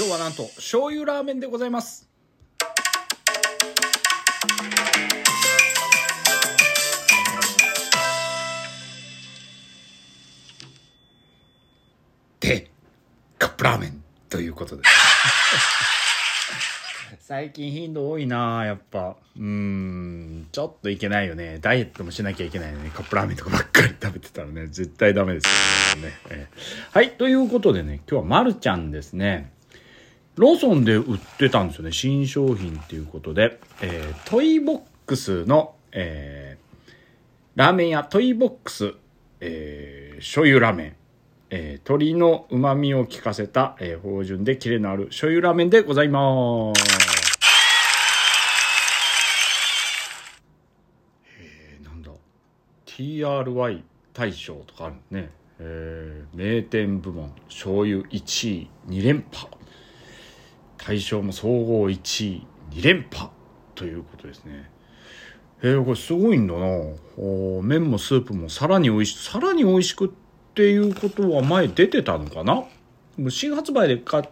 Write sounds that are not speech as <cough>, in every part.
今日はなんと醤油ラーメンでございます。でカップラーメンということで。す <laughs> 最近頻度多いなやっぱ。うーん。ちょっといけないよね。ダイエットもしなきゃいけないのにカップラーメンとかばっかり食べてたらね。絶対ダメですよね、えーはいということでね今日はまるちゃんですねローソンで売ってたんですよね。新商品っていうことで、えートイボックスの、えーラーメン屋トイボックス、えー醤油ラーメン。えー鶏の旨味を効かせた、えー芳醇でキレのある醤油ラーメンでございます。えー、なんだ。TRY 大賞とかあるね、えー名店部門醤油1位2連覇。大賞も総合1位2連覇ということですね。えー、これすごいんだな。お麺もスープもさらに美味しさらに美味しくっていうことは前出てたのかな？新発売で買っ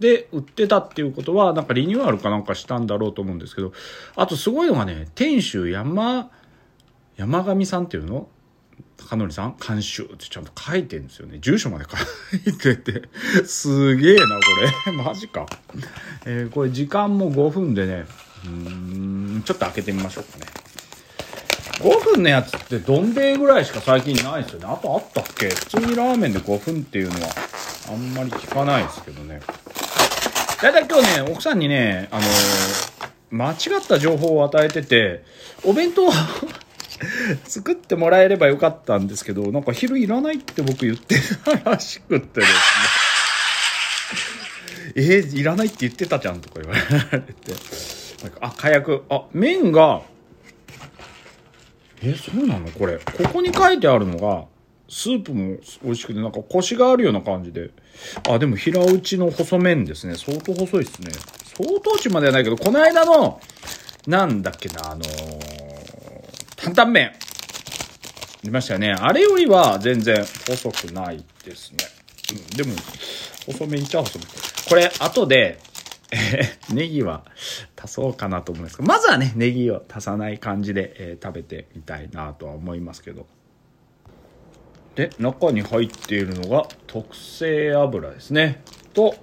て売ってたっていうことはなんかリニューアルかなんかしたんだろうと思うんですけど。あとすごいのがね店主山山上さんっていうの？高則さん監修ってちゃんと書いてるんですよね。住所まで書いてて。すげえなこれ。<laughs> マジか、えーこれ時間も5分でね。うーんちょっと開けてみましょうかね。5分のやつってどん兵衛ぐらいしか最近ないですよね。あとあったっけ？普通にラーメンで5分っていうのはあんまり聞かないですけどね。だいたい今日ね奥さんにねあのー間違った情報を与えててお弁当 <laughs> 作ってもらえればよかったんですけどなんか昼いらないって僕言ってたらしくってですね。<laughs> えー、いらないって言ってたじゃんとか言われて。なんかあ火薬。あ麺がえそうなの？これ。ここに書いてあるのがスープも美味しくてなんかコシがあるような感じで。あでも平打ちの細麺ですね。相当細いですね。相当値まではないけどこの間のなんだっけなあのー担々麺。見ましたよね。あれよりは全然細くないですね、うん、でも細麺っちゃ細麺。これ後でえーネギは足そうかなと思いますけどまずはねネギを足さない感じで、えー食べてみたいなとは思いますけど。で中に入っているのが特製油ですね。と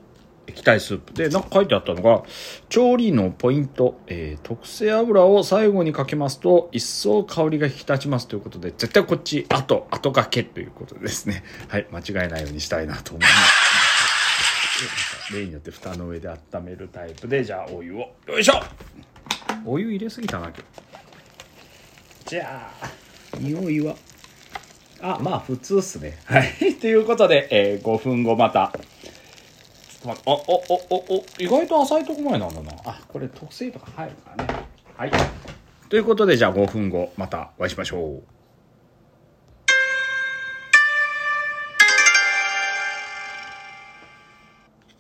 液体スープ。でなんか書いてあったのが調理のポイント、えー特製油を最後にかけますと一層香りが引き立ちますということで絶対こっち後後かけということでですね。<laughs> はい間違えないようにしたいなと思います。例によって蓋の上で温めるタイプでじゃあお湯を。よいしょ。お湯入れすぎたな今日。じゃあ匂いは。あまあ普通っすね。はい。ということで、えー5分後またと待ってあおおおお意外と浅いとこ前なんだなあこれ特製とか入るからねはいということでじゃあ5分後またお会いしましょう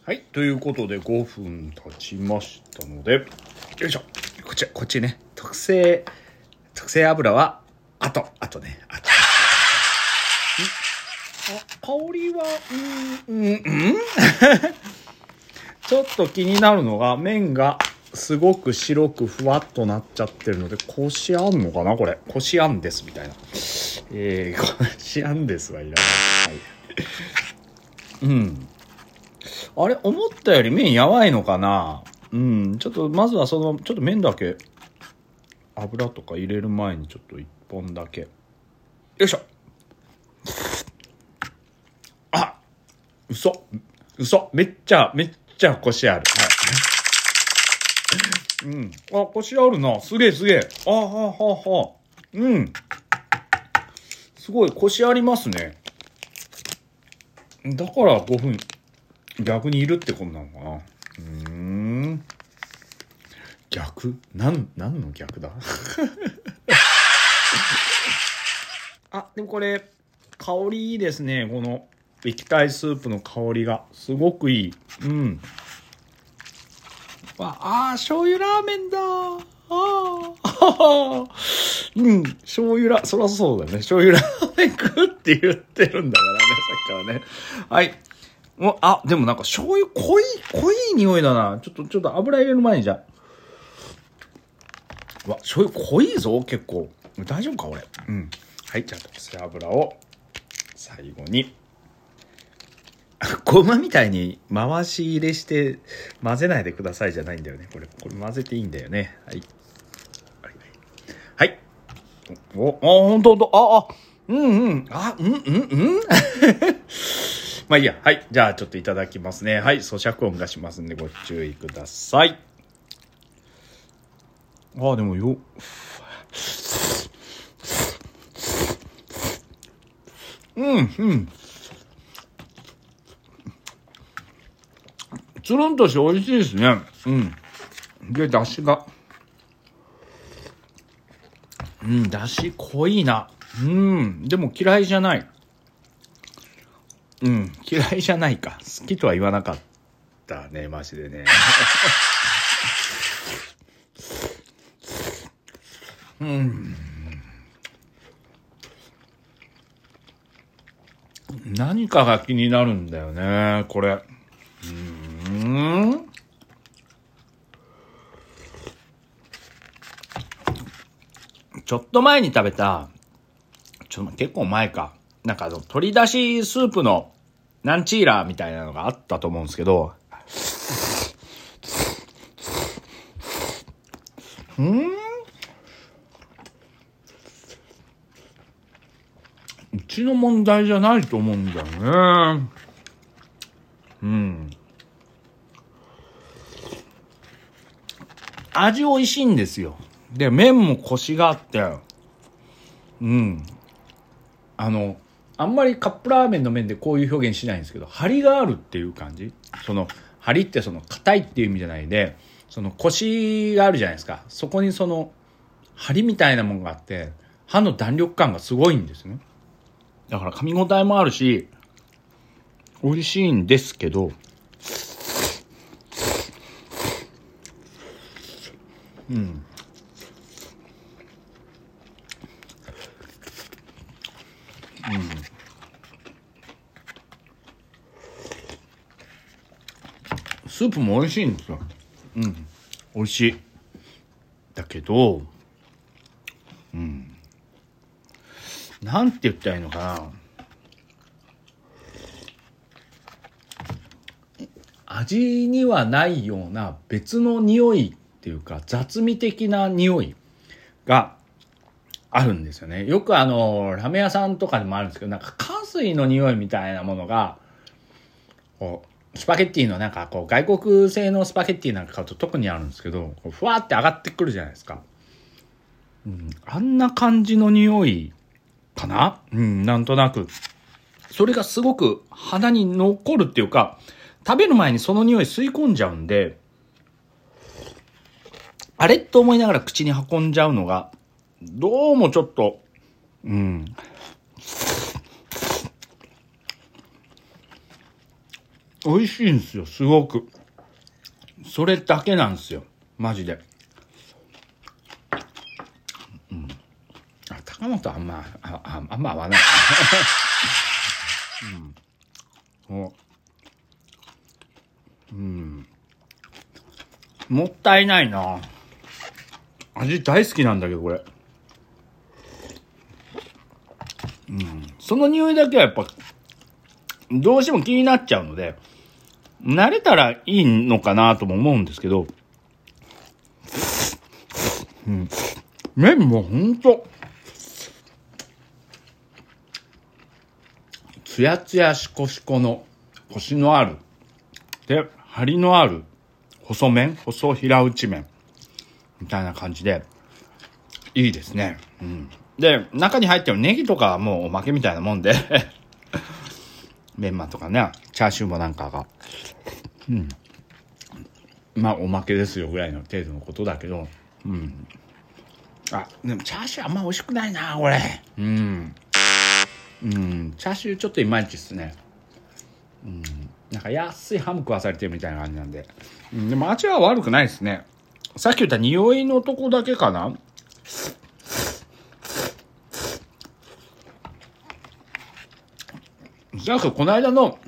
はい。ということで、5分経ちましたので、よいしょ。こっち、こっちね。特製、特製油は、あと、あとね、あと。んあ、香りは、うん、うん、うんちょっと気になるのが、麺がすごく白くふわっとなっちゃってるので、こしあんのかなこれ。こしあんです、みたいな。えー、こしあんですはいらない。はい。うん。あれ思ったより麺やばいのかなうん。ちょっと、まずはその、ちょっと麺だけ、油とか入れる前にちょっと一本だけ。よいしょあ嘘嘘めっちゃ、めっちゃコシある。はい。<laughs> うん。あ、コシあるな。すげえすげえ。あははは。うん。すごい、コシありますね。だから5分逆にいるってことなのかなうーん逆？なん何の逆だ？<laughs> あでもこれ香りいいですねこの液体スープの香りがすごくいいうんわあ醤油ラーメンだああ <laughs> うん醤油ラそりゃそうだね醤油ラーメン食うって言ってるんだからねさっきからねはいおあ、でもなんか醤油濃い、濃い匂いだな。ちょっと、ちょっと油入れる前にじゃ。わ、醤油濃いぞ、結構。大丈夫か、俺。うん。はい、じゃあ、背脂を、最後に。<laughs> ごまみたいに回し入れして混ぜないでくださいじゃないんだよね。これ、これ混ぜていいんだよね。はい。はい。お、あ、ほんとほんと、あ、あ、うんうん、あ、うんうんうん <laughs> まあいいや。はい。じゃあちょっといただきますね。はい。咀嚼音がしますんでご注意ください。ああ、でもよ、うん、うん。つるんとして美味しいですね。うん。で、だしが。うん、だし濃いな。うん、でも嫌いじゃない。うん、嫌いじゃないか。好きとは言わなかったね、マジでね。<laughs> うん。何かが気になるんだよね、これ。ん。ちょっと前に食べた、ちょっと結構前か。なんかあの、鶏だしスープのナンチーラーみたいなのがあったと思うんですけど、うんうちの問題じゃないと思うんだよね。うん。味美味しいんですよ。で、麺もコシがあって、うん。あの、あんまりカップラーメンの麺でこういう表現しないんですけど、張りがあるっていう感じ。その、張りってその硬いっていう意味じゃないで、そのコシがあるじゃないですか。そこにその、張りみたいなものがあって、歯の弾力感がすごいんですね。だから噛み応えもあるし、美味しいんですけど、うんうん。スープも美味しいんですよ。うん。美味しい。だけど、うん。なんて言ったらいいのかな。味にはないような別の匂いっていうか雑味的な匂いがあるんですよね。よくあの、ラーメン屋さんとかでもあるんですけど、なんか、加水の匂いみたいなものが、こう、スパゲッティのなんかこう、外国製のスパゲッティなんか買うと特にあるんですけど、ふわって上がってくるじゃないですか。うん、あんな感じの匂いかな？うん、なんとなく。それがすごく鼻に残るっていうか、食べる前にその匂い吸い込んじゃうんで、あれと思いながら口に運んじゃうのが、どうもちょっと、うん。美味しいんですよ、すごく。それだけなんですよ。マジで。うん。あ、高本あんま、あ、ああんま合わない。<laughs> うん。うん。もったいないな。味大好きなんだけど、これ。うん。その匂いだけはやっぱ、どうしても気になっちゃうので、慣れたらいいのかなとも思うんですけど、うん。麺もほんと、つやつやしこしこの、コシのある、で、張りのある、細麺、細平打ち麺、みたいな感じで、いいですね。うん。で、中に入ってるネギとかはもうおまけみたいなもんで <laughs> メンマとかね、チャーシューもなんかが、うん。まあ、おまけですよぐらいの程度のことだけど、うん。あ、でもチャーシューあんま美味しくないな、これ。うん。うん、チャーシューちょっといまいちっすね。うん。なんか安いハム食わされてるみたいな感じなんで。うん、でも味は悪くないですね。さっき言った匂いのとこだけかな？なんか、この間の、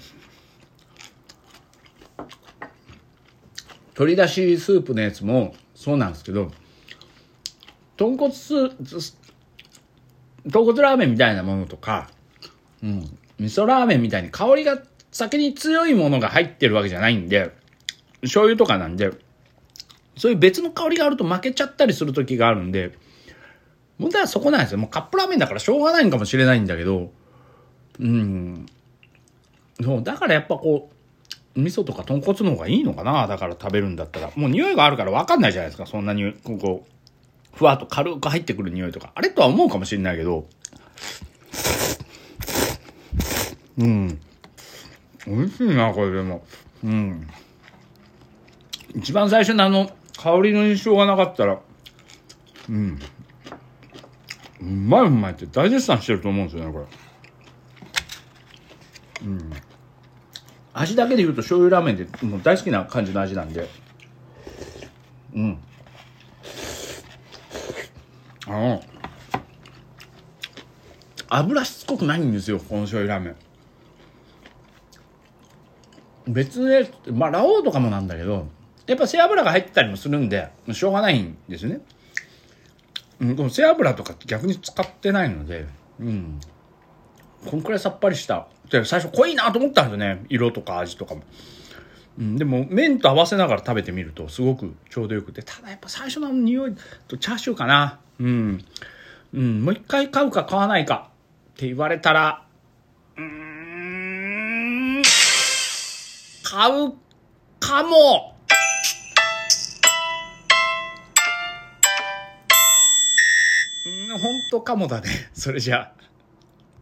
鶏だしスープのやつもそうなんですけど、豚骨ス、豚骨ラーメンみたいなものとか、うん、味噌ラーメンみたいに香りが先に強いものが入ってるわけじゃないんで、醤油とかなんで、そういう別の香りがあると負けちゃったりする時があるんで、問題はそこなんですよ。もうカップラーメンだからしょうがないんかもしれないんだけど、うん。そう、だからやっぱこう、味噌とか豚骨の方がいいのかな？だから食べるんだったら。もう匂いがあるから分かんないじゃないですか。そんなに、こう、ふわっと軽く入ってくる匂いとか。あれとは思うかもしれないけど、うん。美味しいな、これでも。うん。一番最初のあの、香りの印象がなかったら、うん。うまいうまいって大絶賛してると思うんですよね、これ。うん。味だけで言うと醤油ラーメンってもう大好きな感じの味なんで。うん。あの、油しつこくないんですよ、この醤油ラーメン。別で、まあ、ラオウとかもなんだけど、やっぱ背脂が入ってたりもするんで、しょうがないんですね。うん、でも背脂とか逆に使ってないので、うん。こんくらいさっぱりした。で、最初濃いなと思ったんですよね。色とか味とかも。うん、でも麺と合わせながら食べてみるとすごくちょうどよくて、ただやっぱ最初の匂いとチャーシューかな。うん。うん、もう一回買うか買わないかって言われたら、うーん、買うかも当かもだね。それじゃあ。